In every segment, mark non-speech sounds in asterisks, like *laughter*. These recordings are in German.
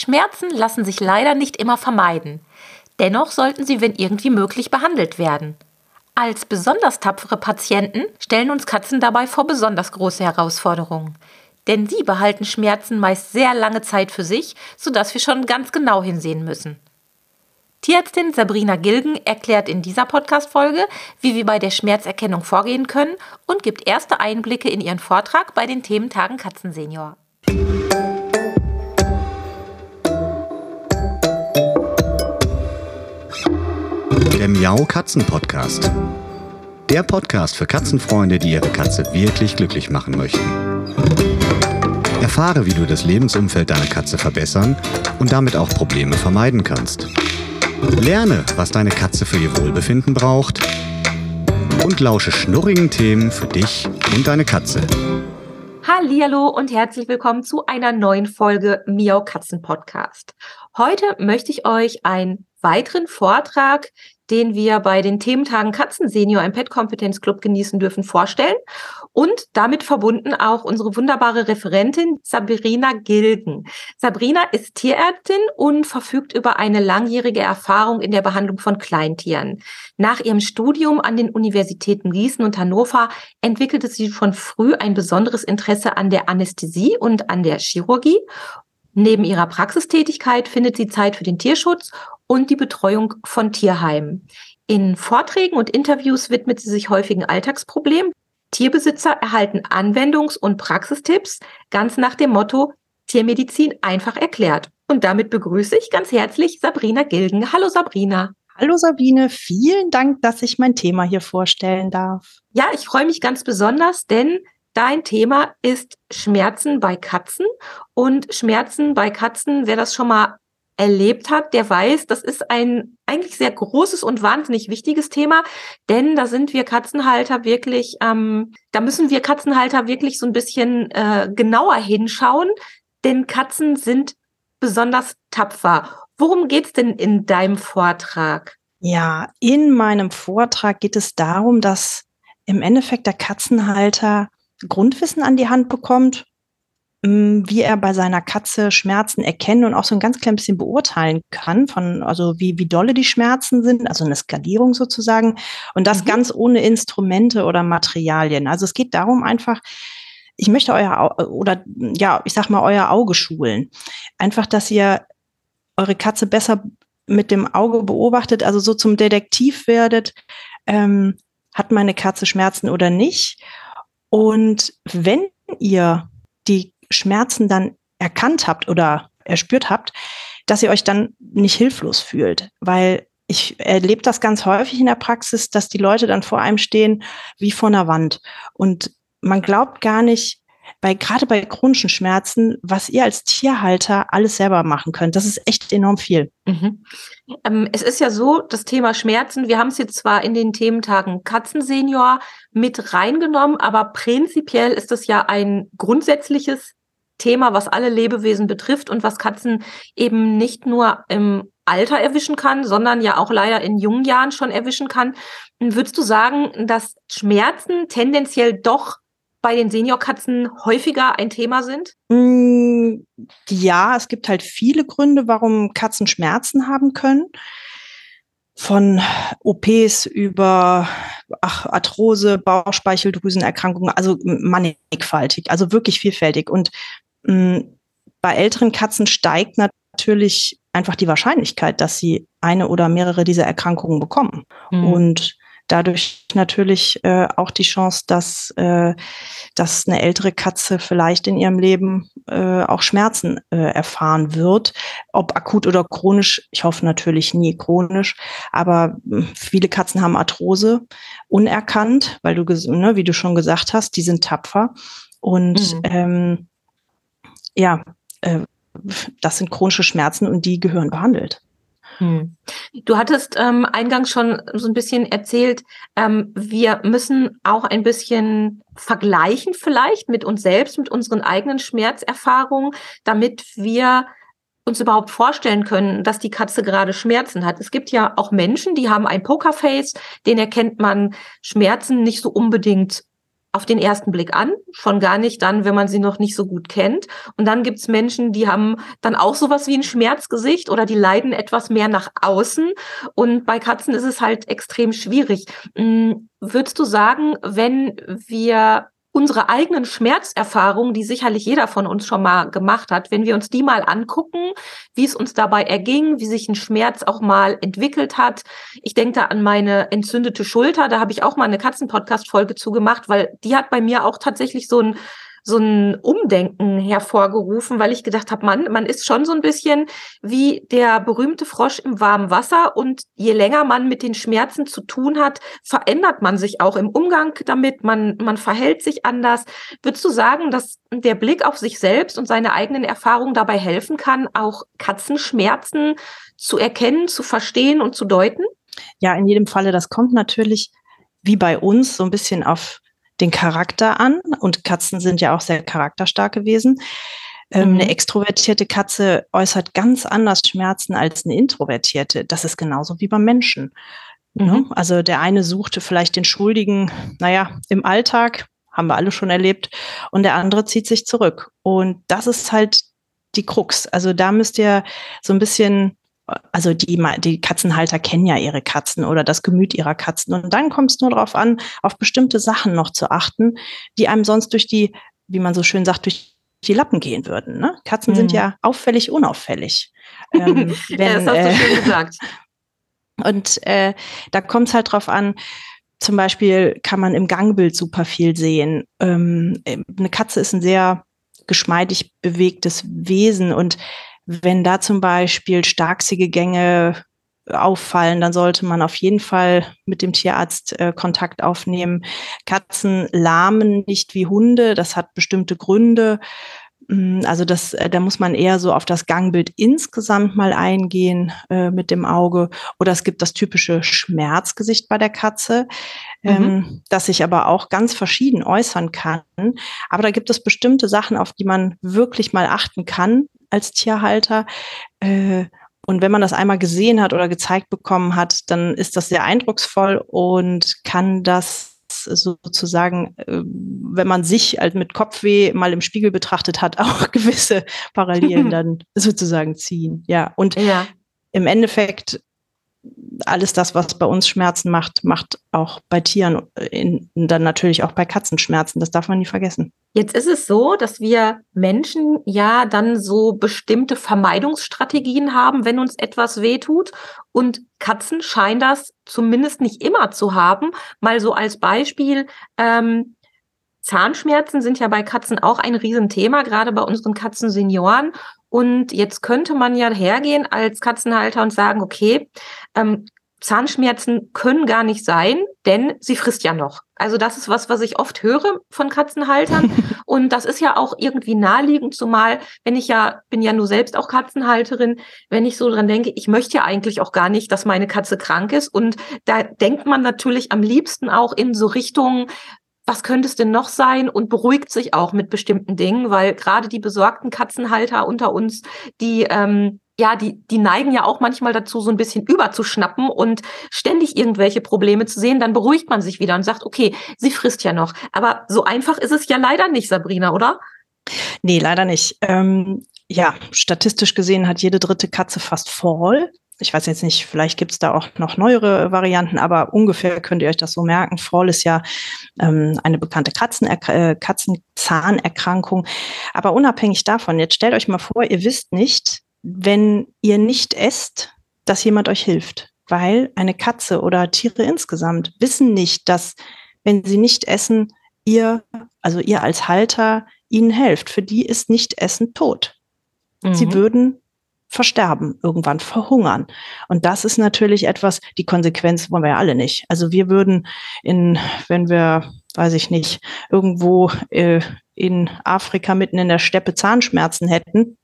Schmerzen lassen sich leider nicht immer vermeiden. Dennoch sollten sie, wenn irgendwie möglich, behandelt werden. Als besonders tapfere Patienten stellen uns Katzen dabei vor besonders große Herausforderungen. Denn sie behalten Schmerzen meist sehr lange Zeit für sich, sodass wir schon ganz genau hinsehen müssen. Tierärztin Sabrina Gilgen erklärt in dieser Podcast-Folge, wie wir bei der Schmerzerkennung vorgehen können und gibt erste Einblicke in ihren Vortrag bei den Thementagen Katzensenior. Der Miau Katzen Podcast. Der Podcast für Katzenfreunde, die ihre Katze wirklich glücklich machen möchten. Erfahre, wie du das Lebensumfeld deiner Katze verbessern und damit auch Probleme vermeiden kannst. Lerne, was deine Katze für ihr Wohlbefinden braucht und lausche schnurrigen Themen für dich und deine Katze. Hallo und herzlich willkommen zu einer neuen Folge Miau Katzen Podcast. Heute möchte ich euch einen weiteren Vortrag den wir bei den Thementagen Katzen Senior im Pet Kompetenz Club genießen dürfen, vorstellen. Und damit verbunden auch unsere wunderbare Referentin Sabrina Gilgen. Sabrina ist Tierärztin und verfügt über eine langjährige Erfahrung in der Behandlung von Kleintieren. Nach ihrem Studium an den Universitäten Gießen und Hannover entwickelte sie schon früh ein besonderes Interesse an der Anästhesie und an der Chirurgie Neben ihrer Praxistätigkeit findet sie Zeit für den Tierschutz und die Betreuung von Tierheimen. In Vorträgen und Interviews widmet sie sich häufigen Alltagsproblemen. Tierbesitzer erhalten Anwendungs- und Praxistipps, ganz nach dem Motto Tiermedizin einfach erklärt. Und damit begrüße ich ganz herzlich Sabrina Gilgen. Hallo Sabrina. Hallo Sabine, vielen Dank, dass ich mein Thema hier vorstellen darf. Ja, ich freue mich ganz besonders, denn Dein Thema ist Schmerzen bei Katzen und Schmerzen bei Katzen, wer das schon mal erlebt hat, der weiß, das ist ein eigentlich sehr großes und wahnsinnig wichtiges Thema, denn da sind wir Katzenhalter wirklich, ähm, da müssen wir Katzenhalter wirklich so ein bisschen äh, genauer hinschauen, denn Katzen sind besonders tapfer. Worum geht's denn in deinem Vortrag? Ja, in meinem Vortrag geht es darum, dass im Endeffekt der Katzenhalter Grundwissen an die Hand bekommt, wie er bei seiner Katze Schmerzen erkennen und auch so ein ganz klein bisschen beurteilen kann, von, also wie, wie dolle die Schmerzen sind, also eine Skalierung sozusagen. Und das mhm. ganz ohne Instrumente oder Materialien. Also es geht darum einfach, ich möchte euer, oder ja, ich sag mal, euer Auge schulen. Einfach, dass ihr eure Katze besser mit dem Auge beobachtet, also so zum Detektiv werdet, ähm, hat meine Katze Schmerzen oder nicht? Und wenn ihr die Schmerzen dann erkannt habt oder erspürt habt, dass ihr euch dann nicht hilflos fühlt, weil ich erlebe das ganz häufig in der Praxis, dass die Leute dann vor einem stehen wie vor einer Wand und man glaubt gar nicht, bei gerade bei chronischen Schmerzen, was ihr als Tierhalter alles selber machen könnt. Das ist echt enorm viel. Mhm. Ähm, es ist ja so, das Thema Schmerzen, wir haben es jetzt zwar in den Thementagen Katzensenior mit reingenommen, aber prinzipiell ist es ja ein grundsätzliches Thema, was alle Lebewesen betrifft und was Katzen eben nicht nur im Alter erwischen kann, sondern ja auch leider in jungen Jahren schon erwischen kann. Würdest du sagen, dass Schmerzen tendenziell doch bei den Seniorkatzen häufiger ein Thema sind? Mm, ja, es gibt halt viele Gründe, warum Katzen Schmerzen haben können. Von OPs über ach, Arthrose, Bauchspeicheldrüsenerkrankungen, also mannigfaltig, also wirklich vielfältig. Und bei älteren Katzen steigt natürlich einfach die Wahrscheinlichkeit, dass sie eine oder mehrere dieser Erkrankungen bekommen. Mhm. Und dadurch natürlich äh, auch die Chance, dass, äh, dass eine ältere Katze vielleicht in ihrem Leben äh, auch Schmerzen äh, erfahren wird. Ob akut oder chronisch, ich hoffe natürlich nie chronisch, aber hm, viele Katzen haben Arthrose unerkannt, weil du, ne, wie du schon gesagt hast, die sind tapfer. Und mhm. ähm, ja, äh, das sind chronische Schmerzen und die gehören behandelt. Hm. Du hattest ähm, eingangs schon so ein bisschen erzählt, ähm, wir müssen auch ein bisschen vergleichen vielleicht mit uns selbst, mit unseren eigenen Schmerzerfahrungen, damit wir uns überhaupt vorstellen können, dass die Katze gerade Schmerzen hat. Es gibt ja auch Menschen, die haben ein Pokerface, den erkennt man Schmerzen nicht so unbedingt auf den ersten Blick an, schon gar nicht dann, wenn man sie noch nicht so gut kennt. Und dann gibt's Menschen, die haben dann auch sowas wie ein Schmerzgesicht oder die leiden etwas mehr nach außen. Und bei Katzen ist es halt extrem schwierig. Hm, würdest du sagen, wenn wir unsere eigenen Schmerzerfahrungen, die sicherlich jeder von uns schon mal gemacht hat, wenn wir uns die mal angucken, wie es uns dabei erging, wie sich ein Schmerz auch mal entwickelt hat. Ich denke da an meine entzündete Schulter, da habe ich auch mal eine Katzenpodcast-Folge zugemacht, weil die hat bei mir auch tatsächlich so ein so ein Umdenken hervorgerufen, weil ich gedacht habe, man, man ist schon so ein bisschen wie der berühmte Frosch im warmen Wasser und je länger man mit den Schmerzen zu tun hat, verändert man sich auch im Umgang damit, man, man verhält sich anders. Würdest du sagen, dass der Blick auf sich selbst und seine eigenen Erfahrungen dabei helfen kann, auch Katzenschmerzen zu erkennen, zu verstehen und zu deuten? Ja, in jedem Falle. Das kommt natürlich wie bei uns so ein bisschen auf den Charakter an. Und Katzen sind ja auch sehr charakterstark gewesen. Ähm, mhm. Eine extrovertierte Katze äußert ganz anders Schmerzen als eine introvertierte. Das ist genauso wie beim Menschen. Ne? Mhm. Ne? Also der eine suchte vielleicht den Schuldigen, naja, im Alltag, haben wir alle schon erlebt, und der andere zieht sich zurück. Und das ist halt die Krux. Also da müsst ihr so ein bisschen also die, die Katzenhalter kennen ja ihre Katzen oder das Gemüt ihrer Katzen. Und dann kommt es nur darauf an, auf bestimmte Sachen noch zu achten, die einem sonst durch die, wie man so schön sagt, durch die Lappen gehen würden. Ne? Katzen mhm. sind ja auffällig, unauffällig. *laughs* Ähm, wenn, ja, das hast du äh, schön gesagt. *laughs* Und äh, da kommt es halt drauf an, zum Beispiel kann man im Gangbild super viel sehen. Ähm, eine Katze ist ein sehr geschmeidig bewegtes Wesen und wenn da zum Beispiel starksige Gänge auffallen, dann sollte man auf jeden Fall mit dem Tierarzt äh, Kontakt aufnehmen. Katzen lahmen nicht wie Hunde, das hat bestimmte Gründe. Mm, also das, äh, da muss man eher so auf das Gangbild insgesamt mal eingehen äh, mit dem Auge. Oder es gibt das typische Schmerzgesicht bei der Katze, mhm. ähm, das sich aber auch ganz verschieden äußern kann. Aber da gibt es bestimmte Sachen, auf die man wirklich mal achten kann, als Tierhalter. Äh, und wenn man das einmal gesehen hat oder gezeigt bekommen hat, dann ist das sehr eindrucksvoll und kann das sozusagen, äh, wenn man sich halt mit Kopfweh mal im Spiegel betrachtet hat, *laughs* auch gewisse Parallelen *laughs* dann sozusagen ziehen. Ja, und ja. im Endeffekt alles das, was bei uns Schmerzen macht, macht auch bei Tieren, in, dann natürlich auch bei Katzen Schmerzen. Das darf man nie vergessen. Jetzt ist es so, dass wir Menschen ja dann so bestimmte Vermeidungsstrategien haben, wenn uns etwas wehtut. Und Katzen scheinen das zumindest nicht immer zu haben. Mal so als Beispiel. Ähm, Zahnschmerzen sind ja bei Katzen auch ein Riesenthema, gerade bei unseren Katzensenioren. Und jetzt könnte man ja hergehen als Katzenhalter und sagen, okay, ähm, Zahnschmerzen können gar nicht sein, denn sie frisst ja noch. Also das ist was, was ich oft höre von Katzenhaltern. *laughs* und das ist ja auch irgendwie naheliegend, zumal, wenn ich ja, bin ja nur selbst auch Katzenhalterin, wenn ich so dran denke, ich möchte ja eigentlich auch gar nicht, dass meine Katze krank ist. Und da denkt man natürlich am liebsten auch in so Richtungen, was könnte es denn noch sein und beruhigt sich auch mit bestimmten Dingen, weil gerade die besorgten Katzenhalter unter uns, die ähm, ja, die, die neigen ja auch manchmal dazu, so ein bisschen überzuschnappen und ständig irgendwelche Probleme zu sehen, dann beruhigt man sich wieder und sagt, okay, sie frisst ja noch. Aber so einfach ist es ja leider nicht, Sabrina, oder? Nee, leider nicht. Ähm, ja, statistisch gesehen hat jede dritte Katze fast Fall ich weiß jetzt nicht, vielleicht gibt es da auch noch neuere Varianten, aber ungefähr könnt ihr euch das so merken. Fall ist ja ähm, eine bekannte äh, Katzenzahnerkrankung. Aber unabhängig davon, jetzt stellt euch mal vor, ihr wisst nicht, wenn ihr nicht esst, dass jemand euch hilft. Weil eine Katze oder Tiere insgesamt wissen nicht, dass wenn sie nicht essen, ihr, also ihr als Halter, ihnen helft. Für die ist nicht Essen tot. Mhm. Sie würden versterben, irgendwann verhungern. Und das ist natürlich etwas, die Konsequenz wollen wir ja alle nicht. Also wir würden in, wenn wir, weiß ich nicht, irgendwo äh, in Afrika mitten in der Steppe Zahnschmerzen hätten,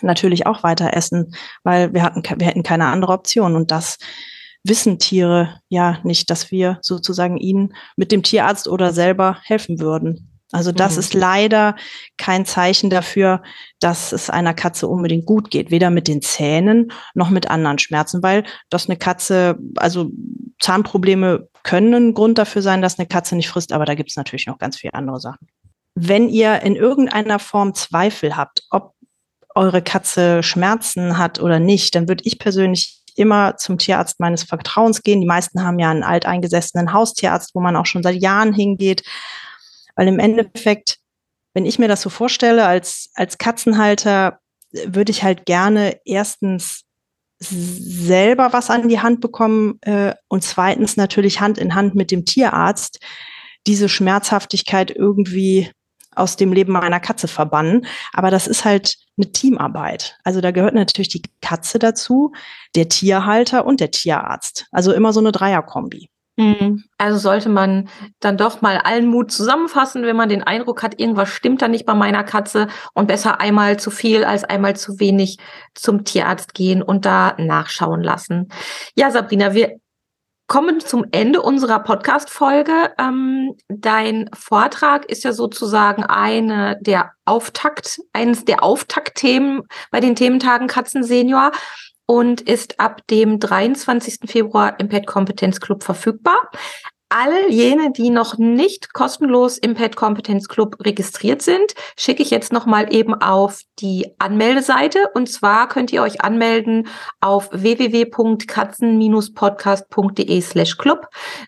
natürlich auch weiter essen, weil wir hatten, wir hätten keine andere Option. Und das wissen Tiere ja nicht, dass wir sozusagen ihnen mit dem Tierarzt oder selber helfen würden. Also das mhm. ist leider kein Zeichen dafür, dass es einer Katze unbedingt gut geht, weder mit den Zähnen noch mit anderen Schmerzen, weil das eine Katze, also Zahnprobleme können ein Grund dafür sein, dass eine Katze nicht frisst, aber da gibt es natürlich noch ganz viele andere Sachen. Wenn ihr in irgendeiner Form Zweifel habt, ob eure Katze Schmerzen hat oder nicht, dann würde ich persönlich immer zum Tierarzt meines Vertrauens gehen. Die meisten haben ja einen alteingesessenen Haustierarzt, wo man auch schon seit Jahren hingeht, weil im Endeffekt, wenn ich mir das so vorstelle, als, als Katzenhalter würde ich halt gerne erstens selber was an die Hand bekommen äh, und zweitens natürlich Hand in Hand mit dem Tierarzt diese Schmerzhaftigkeit irgendwie aus dem Leben meiner Katze verbannen. Aber das ist halt eine Teamarbeit. Also da gehört natürlich die Katze dazu, der Tierhalter und der Tierarzt. Also immer so eine Dreierkombi. Mhm. Also sollte man dann doch mal allen Mut zusammenfassen, wenn man den Eindruck hat, irgendwas stimmt da nicht bei meiner Katze und besser einmal zu viel als einmal zu wenig zum Tierarzt gehen und da nachschauen lassen. Ja, Sabrina, wir kommen zum Ende unserer Podcast-Folge. Ähm, dein Vortrag ist ja sozusagen eine der Auftakt, eines der Auftaktthemen bei den Thementagen Katzen Senior und ist ab dem 23. Februar im Pet Kompetenz Club verfügbar. All jene, die noch nicht kostenlos im Pet Kompetenz Club registriert sind, schicke ich jetzt nochmal eben auf die Anmeldeseite. Und zwar könnt ihr euch anmelden auf www.katzen-podcast.de slash club.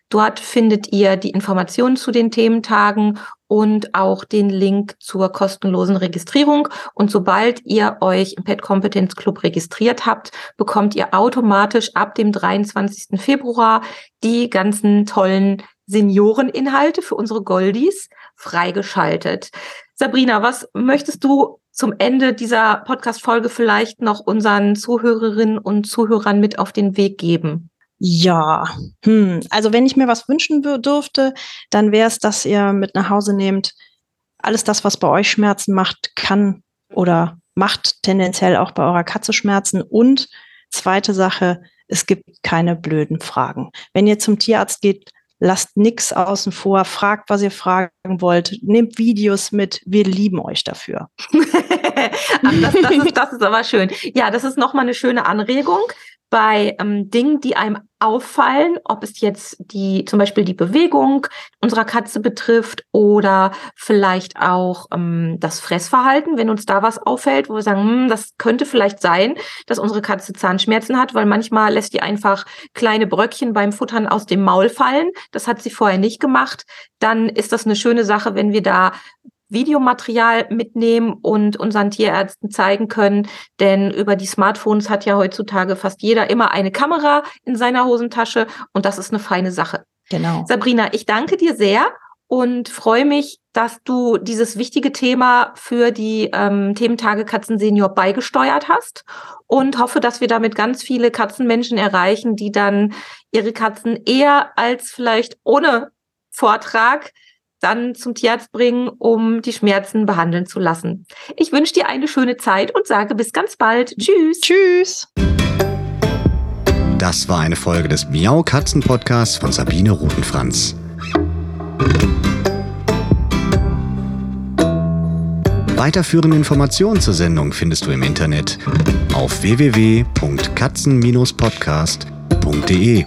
Dort findet ihr die Informationen zu den Thementagen und auch den Link zur kostenlosen Registrierung. Und sobald ihr euch im Pet Competence Club registriert habt, bekommt ihr automatisch ab dem 23. Februar die ganzen tollen Senioreninhalte für unsere Goldies freigeschaltet. Sabrina, was möchtest du zum Ende dieser Podcast-Folge vielleicht noch unseren Zuhörerinnen und Zuhörern mit auf den Weg geben? Ja, hm. also wenn ich mir was wünschen dürfte, dann wäre es, dass ihr mit nach Hause nehmt, alles das, was bei euch Schmerzen macht, kann oder macht tendenziell auch bei eurer Katze Schmerzen. Und zweite Sache, es gibt keine blöden Fragen. Wenn ihr zum Tierarzt geht, lasst nichts außen vor, fragt, was ihr fragen wollt, nehmt Videos mit, wir lieben euch dafür. *laughs* das, das, ist, das ist aber schön. Ja, das ist nochmal eine schöne Anregung bei ähm, Dingen, die einem auffallen, ob es jetzt die zum Beispiel die Bewegung unserer Katze betrifft oder vielleicht auch ähm, das Fressverhalten, wenn uns da was auffällt, wo wir sagen, hm, das könnte vielleicht sein, dass unsere Katze Zahnschmerzen hat, weil manchmal lässt die einfach kleine Bröckchen beim Futtern aus dem Maul fallen. Das hat sie vorher nicht gemacht. Dann ist das eine schöne Sache, wenn wir da Videomaterial mitnehmen und unseren Tierärzten zeigen können. Denn über die Smartphones hat ja heutzutage fast jeder immer eine Kamera in seiner Hosentasche und das ist eine feine Sache. Genau. Sabrina, ich danke dir sehr und freue mich, dass du dieses wichtige Thema für die ähm, Thementage Katzen Senior beigesteuert hast und hoffe, dass wir damit ganz viele Katzenmenschen erreichen, die dann ihre Katzen eher als vielleicht ohne Vortrag dann zum Tierarzt bringen, um die Schmerzen behandeln zu lassen. Ich wünsche dir eine schöne Zeit und sage bis ganz bald. Tschüss. Tschüss. Das war eine Folge des Miau Katzen Podcasts von Sabine Rutenfranz. Weiterführende Informationen zur Sendung findest du im Internet auf www.katzen-podcast.de.